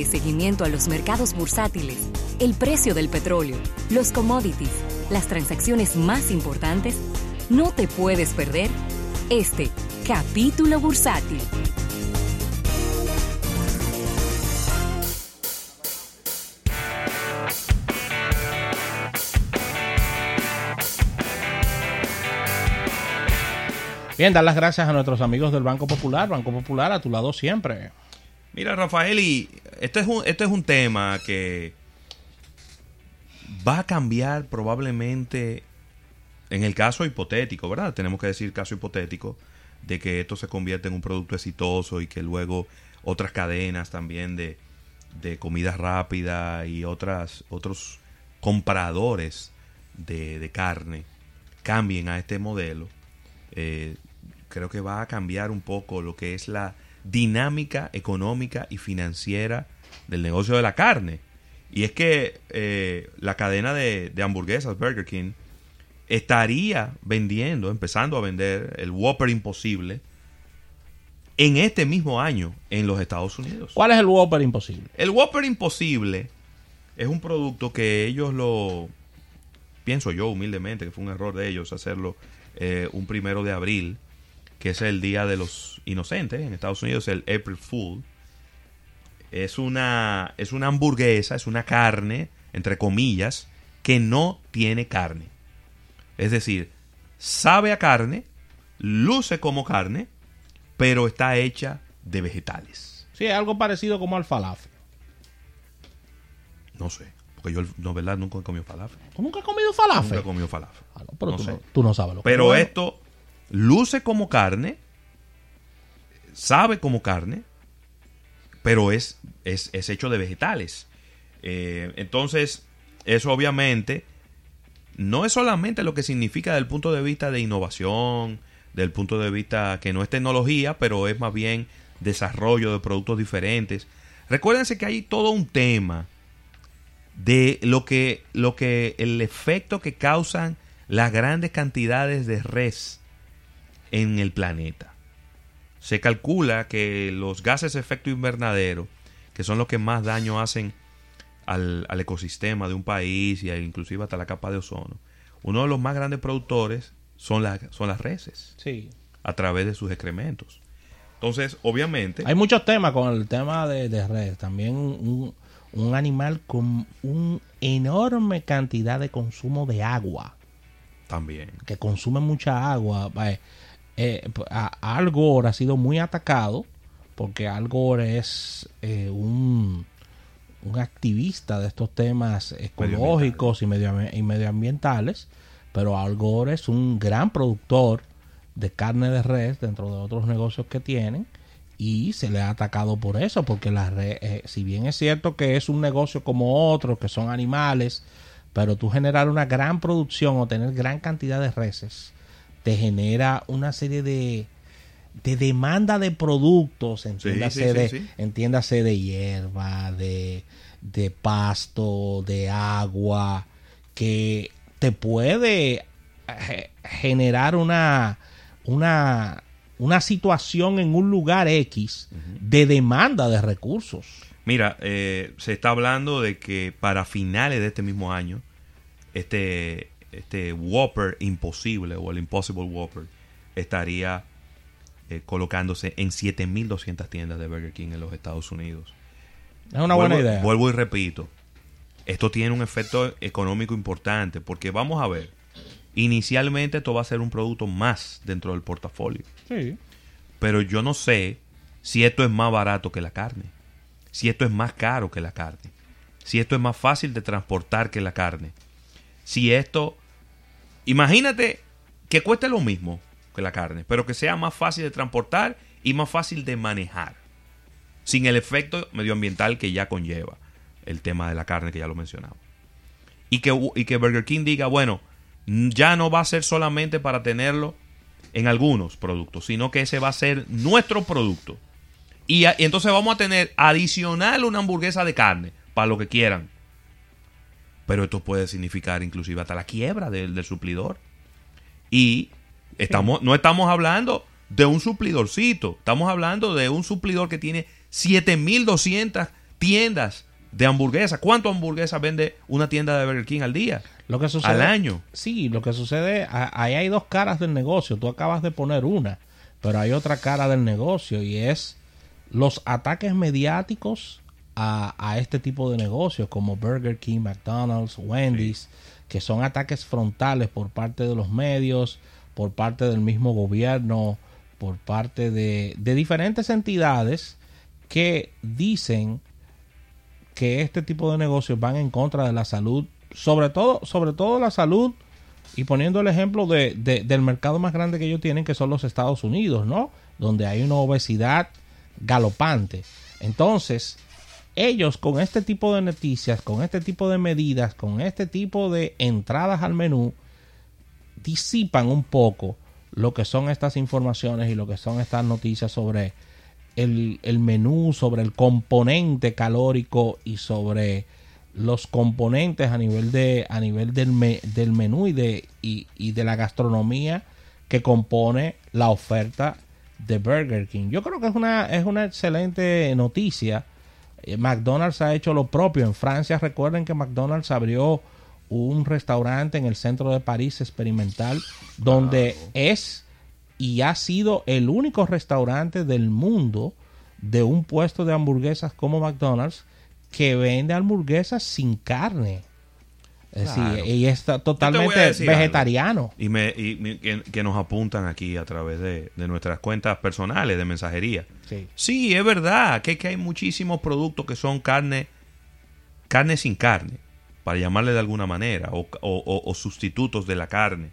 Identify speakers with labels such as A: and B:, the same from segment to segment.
A: Dale seguimiento a los mercados bursátiles, el precio del petróleo, los commodities, las transacciones más importantes. No te puedes perder este capítulo bursátil.
B: Bien, dar las gracias a nuestros amigos del Banco Popular. Banco Popular a tu lado siempre.
C: Mira, Rafael, y este es un, este es un tema que va a cambiar probablemente en el caso hipotético, ¿verdad? Tenemos que decir caso hipotético de que esto se convierte en un producto exitoso y que luego otras cadenas también de, de comida rápida y otras, otros compradores de, de carne cambien a este modelo. Eh, creo que va a cambiar un poco lo que es la dinámica económica y financiera del negocio de la carne. Y es que eh, la cadena de, hamburguesas Burger King estaría vendiendo, empezando a vender el Whopper Imposible en este mismo año en los Estados Unidos.
B: ¿Cuál es el Whopper Imposible?
C: El Whopper Imposible es un producto que ellos lo, pienso yo humildemente, que fue un error de ellos hacerlo eh, un primero de abril que es el Día de los Inocentes en Estados Unidos, el April Fool. Es una, es una hamburguesa, es una carne, entre comillas, que no tiene carne. Es decir, sabe a carne, luce como carne, pero está hecha de vegetales.
B: Sí, es algo parecido como al falafel.
C: No sé, porque yo, no, verdad, nunca he comido falafel.
B: ¿Nunca he comido falafel?
C: Nunca he comido falafel.
B: Ah, pero tú, no, sabes lo
C: que Pero esto luce como carne, sabe como carne, pero es, es, hecho de vegetales. Eh, entonces, eso obviamente no es solamente lo que significa desde el punto de vista de innovación, del punto de vista que no es tecnología, pero es más bien desarrollo de productos diferentes. Recuérdense que hay todo un tema de lo que, lo que el efecto que causan las grandes cantidades de res en el planeta. Se calcula que los gases de efecto invernadero, que son los que más daño hacen al, ecosistema de un país y inclusive hasta la capa de ozono, uno de los más grandes productores son, las son las reses.
B: Sí.
C: A través de sus excrementos. Entonces, obviamente...
B: Hay muchos temas con el tema de, de res. También un, un animal con una enorme cantidad de consumo de agua.
C: También.
B: Que consume mucha agua. Eh, Al Gore ha sido muy atacado porque Al Gore es eh, un, activista de estos temas ecológicos y, medioambientales, pero Al Gore es un gran productor de carne de res dentro de otros negocios que tienen y se le ha atacado por eso, porque la eh, si bien es cierto que es un negocio como otros, que son animales, pero tú generar una gran producción o tener gran cantidad de reses, te genera una serie de, de demanda de productos, entiéndase, de, de hierba, de, de pasto, de agua, que te puede eh, generar una, una, una situación en un lugar X de demanda de recursos.
C: Mira, eh, se está hablando de que para finales de este mismo año, este, este Whopper imposible o el Impossible Whopper estaría eh, colocándose en 7.200 tiendas de Burger King en los Estados Unidos.
B: Es una buena idea.
C: Vuelvo y repito, esto tiene un efecto económico importante porque vamos a ver, inicialmente esto va a ser un producto más dentro del portafolio.
B: Sí.
C: Pero yo no sé si esto es más barato que la carne, si esto es más caro que la carne, si esto es más fácil de transportar que la carne, si esto Imagínate que cueste lo mismo que la carne, pero que sea más fácil de transportar y más fácil de manejar, sin el efecto medioambiental que ya conlleva el tema de la carne que ya lo mencionaba. Y que, y que Burger King diga, bueno, ya no va a ser solamente para tenerlo en algunos productos, sino que ese va a ser nuestro producto. Y, entonces vamos a tener adicional una hamburguesa de carne, para lo que quieran. Pero esto puede significar inclusive hasta la quiebra del, suplidor. Y estamos, no estamos hablando de un suplidorcito, estamos hablando de un suplidor que tiene 7200 tiendas de hamburguesas. ¿Cuánto hamburguesas vende una tienda de Burger King al día?
B: Lo que sucede,
C: al año.
B: Sí, lo que sucede, ahí hay dos caras del negocio. Tú acabas de poner una, pero hay otra cara del negocio y es los ataques mediáticos a, este tipo de negocios como Burger King, McDonald's, Wendy's, que son ataques frontales por parte de los medios, por parte del mismo gobierno, por parte de, de diferentes entidades que dicen que este tipo de negocios van en contra de la salud, sobre todo, sobre todo la salud, y poniendo el ejemplo de, del mercado más grande que ellos tienen, que son los Estados Unidos, ¿no? Donde hay una obesidad galopante. Entonces, ellos con este tipo de noticias, con este tipo de medidas, con este tipo de entradas al menú, disipan un poco lo que son estas informaciones y lo que son estas noticias sobre el, menú, sobre el componente calórico y sobre los componentes a nivel de a nivel del, del menú y de y de la gastronomía que compone la oferta de Burger King. Yo creo que es una, es una excelente noticia. Eh, McDonald's ha hecho lo propio. En Francia, recuerden que McDonald's abrió un restaurante en el centro de París experimental donde es y ha sido el único restaurante del mundo de un puesto de hamburguesas como McDonald's que vende hamburguesas sin carne. Es y está totalmente vegetariano.
C: Y, me, que, nos apuntan aquí a través de, nuestras cuentas personales de mensajería. Sí, es verdad que, que hay muchísimos productos que son carne, carne sin carne, para llamarle de alguna manera, o, o sustitutos de la carne.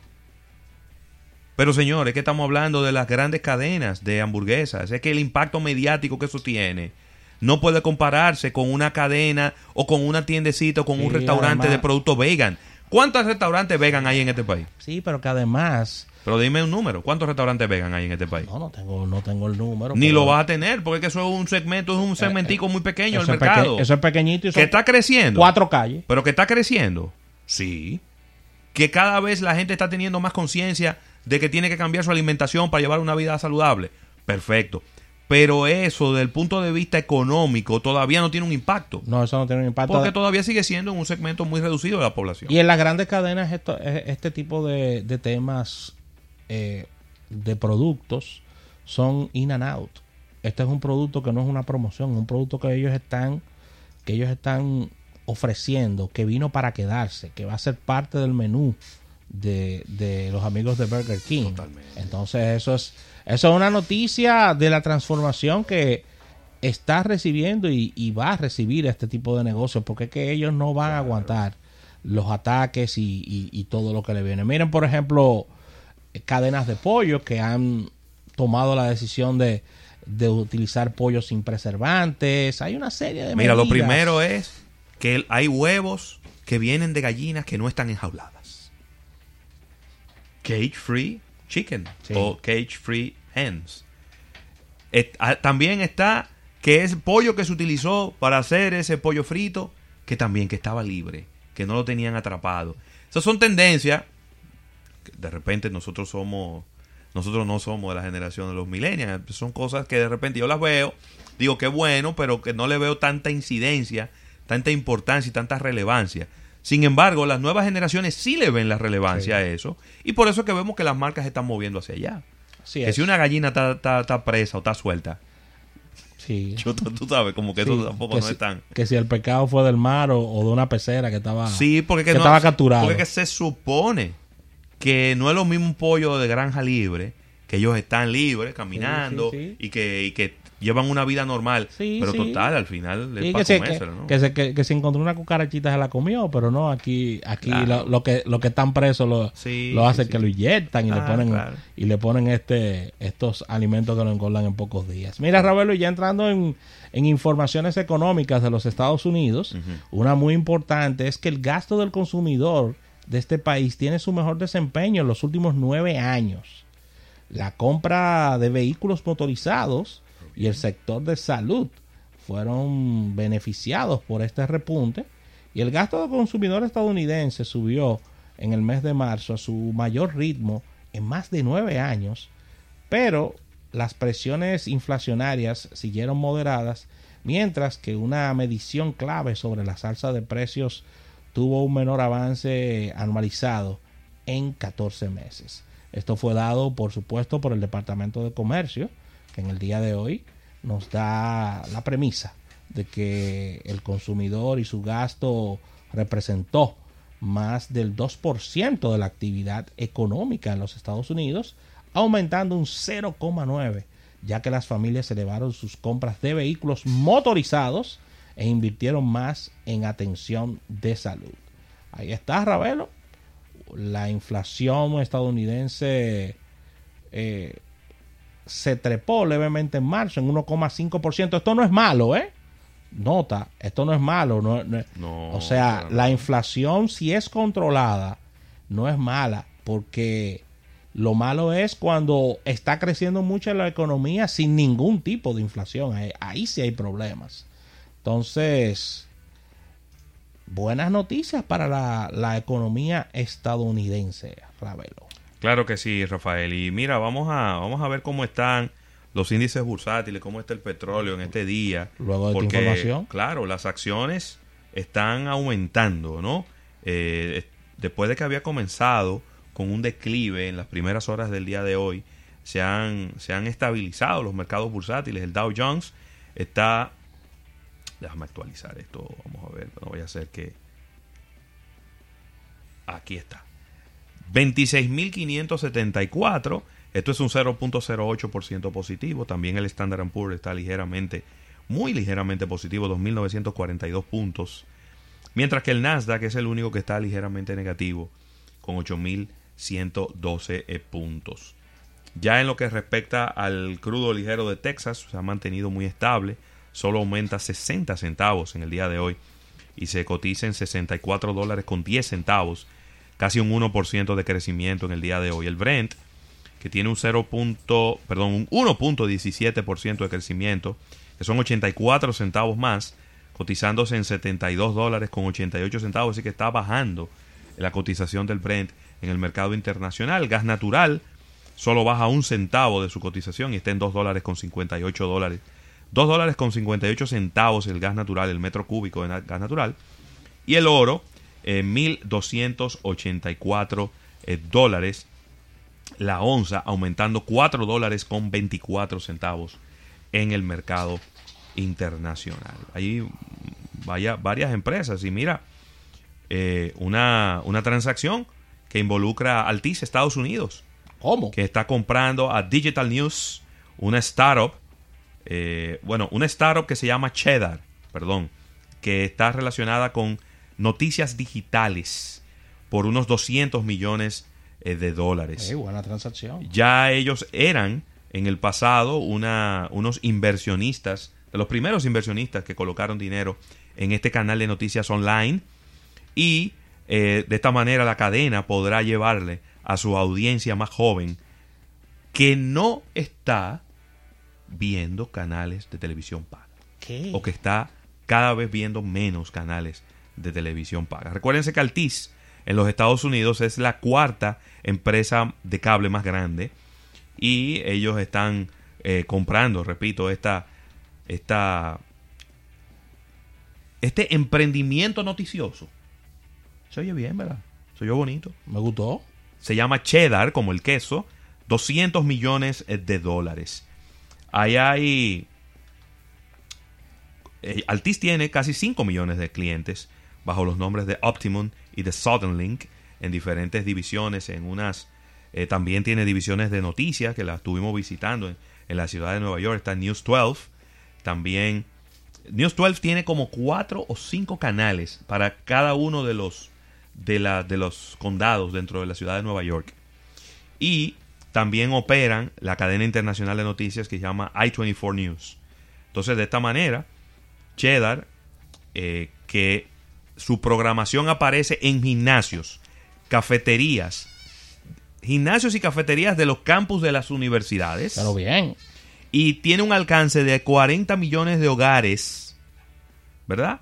C: Pero señores, que estamos hablando de las grandes cadenas de hamburguesas. Es que el impacto mediático que eso tiene no puede compararse con una cadena o con una tiendecita o con un restaurante de productos vegan. ¿Cuántos restaurantes vegan hay en este país?
B: Sí, pero que además...
C: Pero dime un número. ¿Cuántos restaurantes vegan hay en este país?
B: No, no tengo, no tengo el número.
C: Ni lo vas a tener, porque eso es un segmento, es un eh, segmentico eh, muy pequeño del mercado.
B: eso es pequeñito y
C: Que está creciendo.
B: Cuatro calles.
C: Pero que está creciendo. Sí. Que cada vez la gente está teniendo más conciencia de que tiene que cambiar su alimentación para llevar una vida saludable. Perfecto. Pero eso, desde el punto de vista económico, todavía no tiene un impacto.
B: No, eso no tiene un impacto.
C: Porque todavía sigue siendo un segmento muy reducido de la población.
B: Y en las grandes cadenas, esto, este tipo de, temas eh, de productos son in and out. Este es un producto que no es una promoción, es un producto que ellos están, que ellos están ofreciendo, que vino para quedarse, que va a ser parte del menú de, de los amigos de Burger King. Entonces, eso es eso es una noticia de la transformación que está recibiendo y, va a recibir este tipo de negocios, porque es que ellos no van a aguantar los ataques y, todo lo que le viene. Miren, por ejemplo, cadenas de pollo que han tomado la decisión de, utilizar pollo sin preservantes. Hay una serie de
C: Mira, lo primero es que hay huevos que vienen de gallinas que no están enjauladas. Cage free chicken o cage free hens. Ah, también está que es pollo que se utilizó para hacer ese pollo frito, que también que estaba libre, que no lo tenían atrapado. Esas son tendencias. de repente nosotros somos, nosotros no somos de la generación de los millennials. Son cosas que de repente yo las veo, digo que bueno, pero que no le veo tanta incidencia, tanta importancia y tanta relevancia. Sin embargo, las nuevas generaciones sí le ven la relevancia a eso y por eso es que vemos que las marcas se están moviendo hacia allá. que si una gallina está, presa o está suelta,
B: Sí.
C: tú, sabes, como que eso tampoco no están.
B: Que si el pecado fue del mar o, de una pecera que estaba,
C: sí, porque que,
B: estaba capturado.
C: Porque se supone que no es lo mismo un pollo de granja libre, que ellos están libres, caminando, y, que, y que llevan una vida normal. pero total, al final
B: es que, se, que, se, que, se encontró una cucarachita se la comió, pero no, aquí aquí lo, que lo que están presos lo, lo hacen que lo inyectan y le ah, ponen y le ponen este estos alimentos que lo engordan en pocos días. Mira, Ravelo, ya entrando en, en informaciones económicas de los Estados Unidos, una muy importante es que el gasto del consumidor de este país tiene su mejor desempeño en los últimos nueve años. La compra de vehículos motorizados y el sector de salud fueron beneficiados por este repunte y el gasto del consumidor estadounidense subió en el mes de marzo a su mayor ritmo en más de nueve años, pero las presiones inflacionarias siguieron moderadas mientras que una medición clave sobre la salsa de precios tuvo un menor avance anualizado en 14 meses. Esto fue dado, por supuesto, por el Departamento de Comercio, en el día de hoy nos da la premisa de que el consumidor y su gasto representó más del 2% de la actividad económica en los Estados Unidos, aumentando un 0,9%, ya que las familias elevaron sus compras de vehículos motorizados e invirtieron más en atención de salud. Ahí está, Ravelo. La inflación estadounidense eh, se trepó levemente en marzo en 1,5%. Esto no es malo, ¿eh? Nota, esto no es malo. No, o sea, la inflación, si es controlada, no es mala, porque lo malo es cuando está creciendo mucho la economía sin ningún tipo de inflación. Ahí, sí hay problemas. Entonces, buenas noticias para la, la economía estadounidense, Ravelo.
C: Claro que sí, Rafael. Y mira, vamos a, vamos a ver cómo están los índices bursátiles, cómo está el petróleo en este día.
B: Luego de porque, información.
C: Claro, las acciones están aumentando, ¿no? Eh, después de que había comenzado con un declive en las primeras horas del día de hoy, se han, se han estabilizado los mercados bursátiles. El Dow Jones está... Déjame actualizar esto, vamos a ver, no voy a hacer que... Aquí está. 26.574. Esto es un 0.08% positivo. También el Standard Poor's está ligeramente, muy ligeramente positivo, 2.942 puntos. Mientras que el Nasdaq es el único que está ligeramente negativo, con 8.112 eh, puntos. Ya en lo que respecta al crudo ligero de Texas, se ha mantenido muy estable. Solo aumenta 60 centavos en el día de hoy y se cotiza en 64 dólares con 10 centavos casi un 1% de crecimiento en el día de hoy. El Brent, que tiene un 0. perdón, un 1.17% de crecimiento, que son 84 centavos más, cotizándose en 72 dólares con 88 centavos, así que está bajando la cotización del Brent en el mercado internacional. El gas natural solo baja un centavo de su cotización y está en 2 dólares con 58 dólares. 2 dólares con 58 centavos el gas natural, el metro cúbico de gas natural. Y el oro 1.284 eh, dólares la onza, aumentando 4 dólares con 24 centavos en el mercado internacional. Hay vaya, varias empresas y mira, eh, una, una transacción que involucra a Altis Estados Unidos.
B: ¿Cómo?
C: Que está comprando a Digital News, una startup, eh, bueno, una startup que se llama Cheddar, perdón, que está relacionada con noticias digitales por unos 200 millones eh, de dólares.
B: buena transacción.
C: Ya ellos eran en el pasado una, unos inversionistas, de los primeros inversionistas que colocaron dinero en este canal de noticias online y eh, de esta manera la cadena podrá llevarle a su audiencia más joven que no está viendo canales de televisión paga. O que está cada vez viendo menos canales de televisión paga. Recuérdense que Altiz en los Estados Unidos es la cuarta empresa de cable más grande y ellos están eh, comprando, repito, esta, esta, este emprendimiento noticioso. Se oye bien, ¿verdad? Se oye bonito.
B: Me gustó.
C: Se llama Cheddar, como el queso. 200 millones de dólares. Ahí hay... Eh, Altis tiene casi 5 millones de clientes bajo los nombres de Optimum y de Southern Link en diferentes divisiones, en unas eh, también tiene divisiones de noticias que las estuvimos visitando en, la ciudad de Nueva York, está News 12, también News 12 tiene como cuatro o cinco canales para cada uno de los de, la, de los condados dentro de la ciudad de Nueva York. Y también operan la cadena internacional de noticias que se llama I24 News. Entonces, de esta manera, Cheddar, eh, que su programación aparece en gimnasios, cafeterías, gimnasios y cafeterías de los campus de las universidades.
B: Pero bien.
C: Y tiene un alcance de 40 millones de hogares, ¿verdad?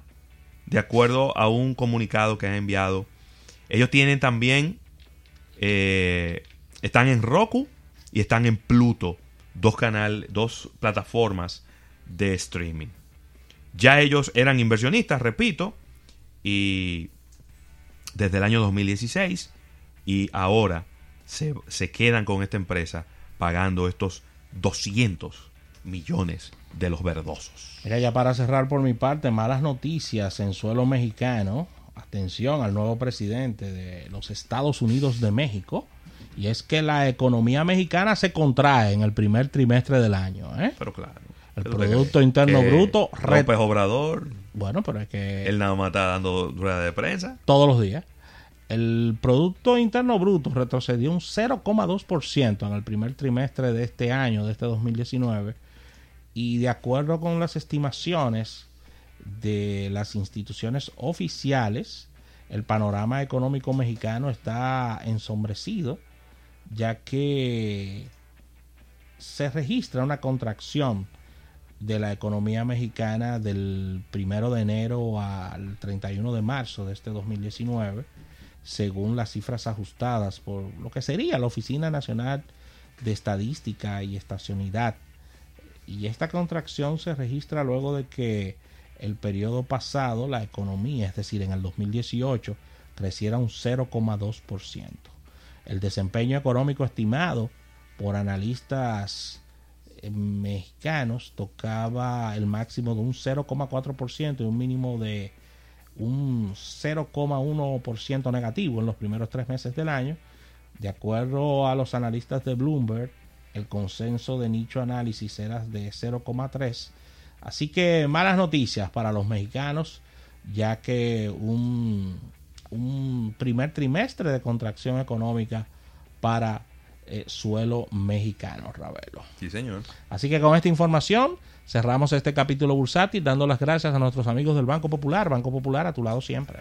C: De acuerdo a un comunicado que han enviado. Ellos tienen también, eh, están en Roku y están en Pluto, dos canales, dos plataformas de streaming. Ya ellos eran inversionistas, repito, y desde el año 2016 y ahora se, se quedan con esta empresa pagando estos 200 millones de los verdosos.
B: Mira, ya para cerrar por mi parte, malas noticias en suelo mexicano. Atención al nuevo presidente de los Estados Unidos de México. Y es que la economía mexicana se contrae en el primer trimestre del año. ¿eh?
C: Pero claro.
B: El
C: ¿qué es lo
B: Producto Interno Bruto
C: López Obrador,
B: Bueno, pero es que
C: él nada más está dando rueda de prensa.
B: todos los días. El Producto Interno Bruto retrocedió un 0,2% en el primer trimestre de este año, de este 2019. Y de acuerdo con las estimaciones de las instituciones oficiales, el panorama económico mexicano está ensombrecido, ya que se registra una contracción de la economía mexicana del primero de enero al 31 de marzo de este 2019, según las cifras ajustadas por lo que sería la Oficina Nacional de Estadística y Estacionalidad. Y esta contracción se registra luego de que el periodo pasado la economía, es decir, en el 2018, creciera un 0,2%. El desempeño económico estimado por analistas mexicanos tocaba el máximo de un 0,4% y un mínimo de un 0,1% negativo en los primeros tres meses del año. De acuerdo a los analistas de Bloomberg, el consenso de nicho análisis era de 0,3. Así que malas noticias para los mexicanos, ya que un, un primer trimestre de contracción económica para eh, suelo mexicano, Ravelo.
C: Sí, señor.
B: Así que con esta información cerramos este capítulo bursátil dando las gracias a nuestros amigos del Banco Popular. Banco Popular a tu lado siempre.